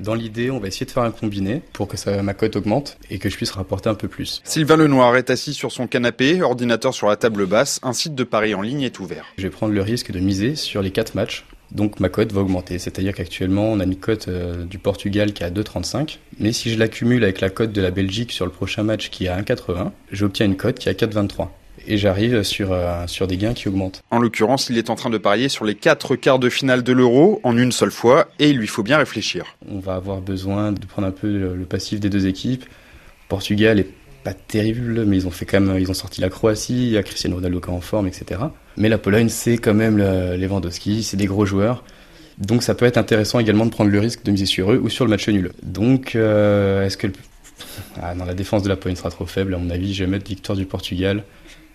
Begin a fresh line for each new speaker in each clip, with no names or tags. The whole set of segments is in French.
Dans l'idée, on va essayer de faire un combiné pour que ça, ma cote augmente et que je puisse rapporter un peu plus.
Sylvain Lenoir est assis sur son canapé, ordinateur sur la table basse. Un site de paris en ligne est ouvert.
Je vais prendre le risque de miser sur les quatre matchs. Donc ma cote va augmenter. C'est-à-dire qu'actuellement, on a une cote euh, du Portugal qui est à 2,35. Mais si je l'accumule avec la cote de la Belgique sur le prochain match qui est à 1,80, j'obtiens une cote qui est à 4,23 et j'arrive sur, euh, sur des gains qui augmentent.
En l'occurrence, il est en train de parier sur les quatre quarts de finale de l'euro en une seule fois et il lui faut bien réfléchir.
On va avoir besoin de prendre un peu le passif des deux équipes. Portugal est pas terrible, mais ils ont fait quand même, ils ont sorti la Croatie, il y a Cristiano Ronaldo qui est en forme, etc. Mais la Pologne, c'est quand même le Lewandowski, c'est des gros joueurs. Donc ça peut être intéressant également de prendre le risque de miser sur eux ou sur le match nul. Donc euh, est-ce que ah, non, la défense de la Pologne sera trop faible À mon avis, je vais mettre victoire du Portugal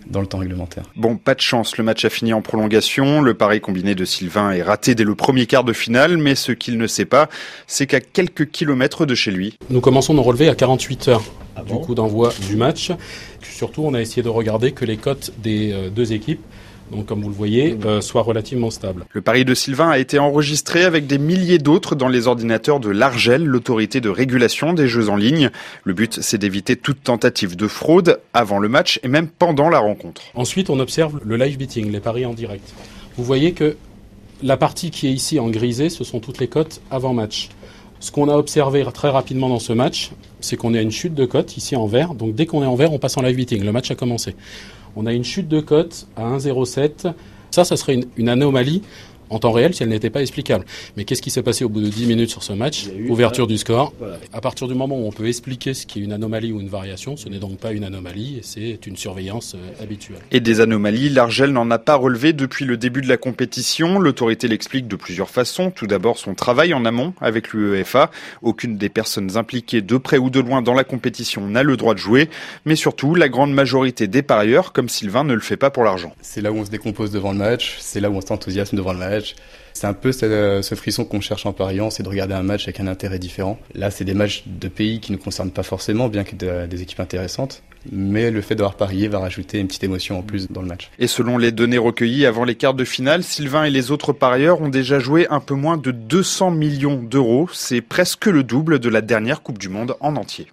dans le temps réglementaire.
Bon, pas de chance, le match a fini en prolongation, le pari combiné de Sylvain est raté dès le premier quart de finale, mais ce qu'il ne sait pas, c'est qu'à quelques kilomètres de chez lui.
Nous commençons nos relevés à 48 heures ah du coup d'envoi du match. Surtout, on a essayé de regarder que les cotes des euh, deux équipes donc comme vous le voyez, euh, soit relativement stable.
Le pari de Sylvain a été enregistré avec des milliers d'autres dans les ordinateurs de l'Argel, l'autorité de régulation des jeux en ligne. Le but, c'est d'éviter toute tentative de fraude avant le match et même pendant la rencontre.
Ensuite, on observe le live betting, les paris en direct. Vous voyez que la partie qui est ici en grisé, ce sont toutes les cotes avant match. Ce qu'on a observé très rapidement dans ce match, c'est qu'on a une chute de cotes ici en vert. Donc dès qu'on est en vert, on passe en live betting. Le match a commencé on a une chute de cote à 1,07. Ça, ça serait une, anomalie en temps réel si elle n'était pas explicable. Mais qu'est-ce qui s'est passé au bout de 10 minutes sur ce match Ouverture du score. À partir du moment où on peut expliquer ce qui est une anomalie ou une variation, ce n'est donc pas une anomalie, c'est une surveillance euh, habituelle.
Et des anomalies, l'Argel n'en a pas relevé depuis le début de la compétition. L'autorité l'explique de plusieurs façons. Tout d'abord, son travail en amont avec l'UEFA. Aucune des personnes impliquées de près ou de loin dans la compétition n'a le droit de jouer. Mais surtout, la grande majorité des parieurs, comme Sylvain, ne le fait pas pour l'argent.
C'est là où on se décompose devant le match, c'est là où on s'enthousiasme devant le match c'est un peu ce, frisson qu'on cherche en pariant, c'est de regarder un match avec un intérêt différent. Là, c'est des matchs de pays qui ne nous concernent pas forcément, bien que des équipes intéressantes. Mais le fait d'avoir parié va rajouter une petite émotion en plus dans le match.
Et selon les données recueillies avant les quarts de finale, Sylvain et les autres parieurs ont déjà joué un peu moins de 200 millions d'euros. C'est presque le double de la dernière Coupe du Monde en entier.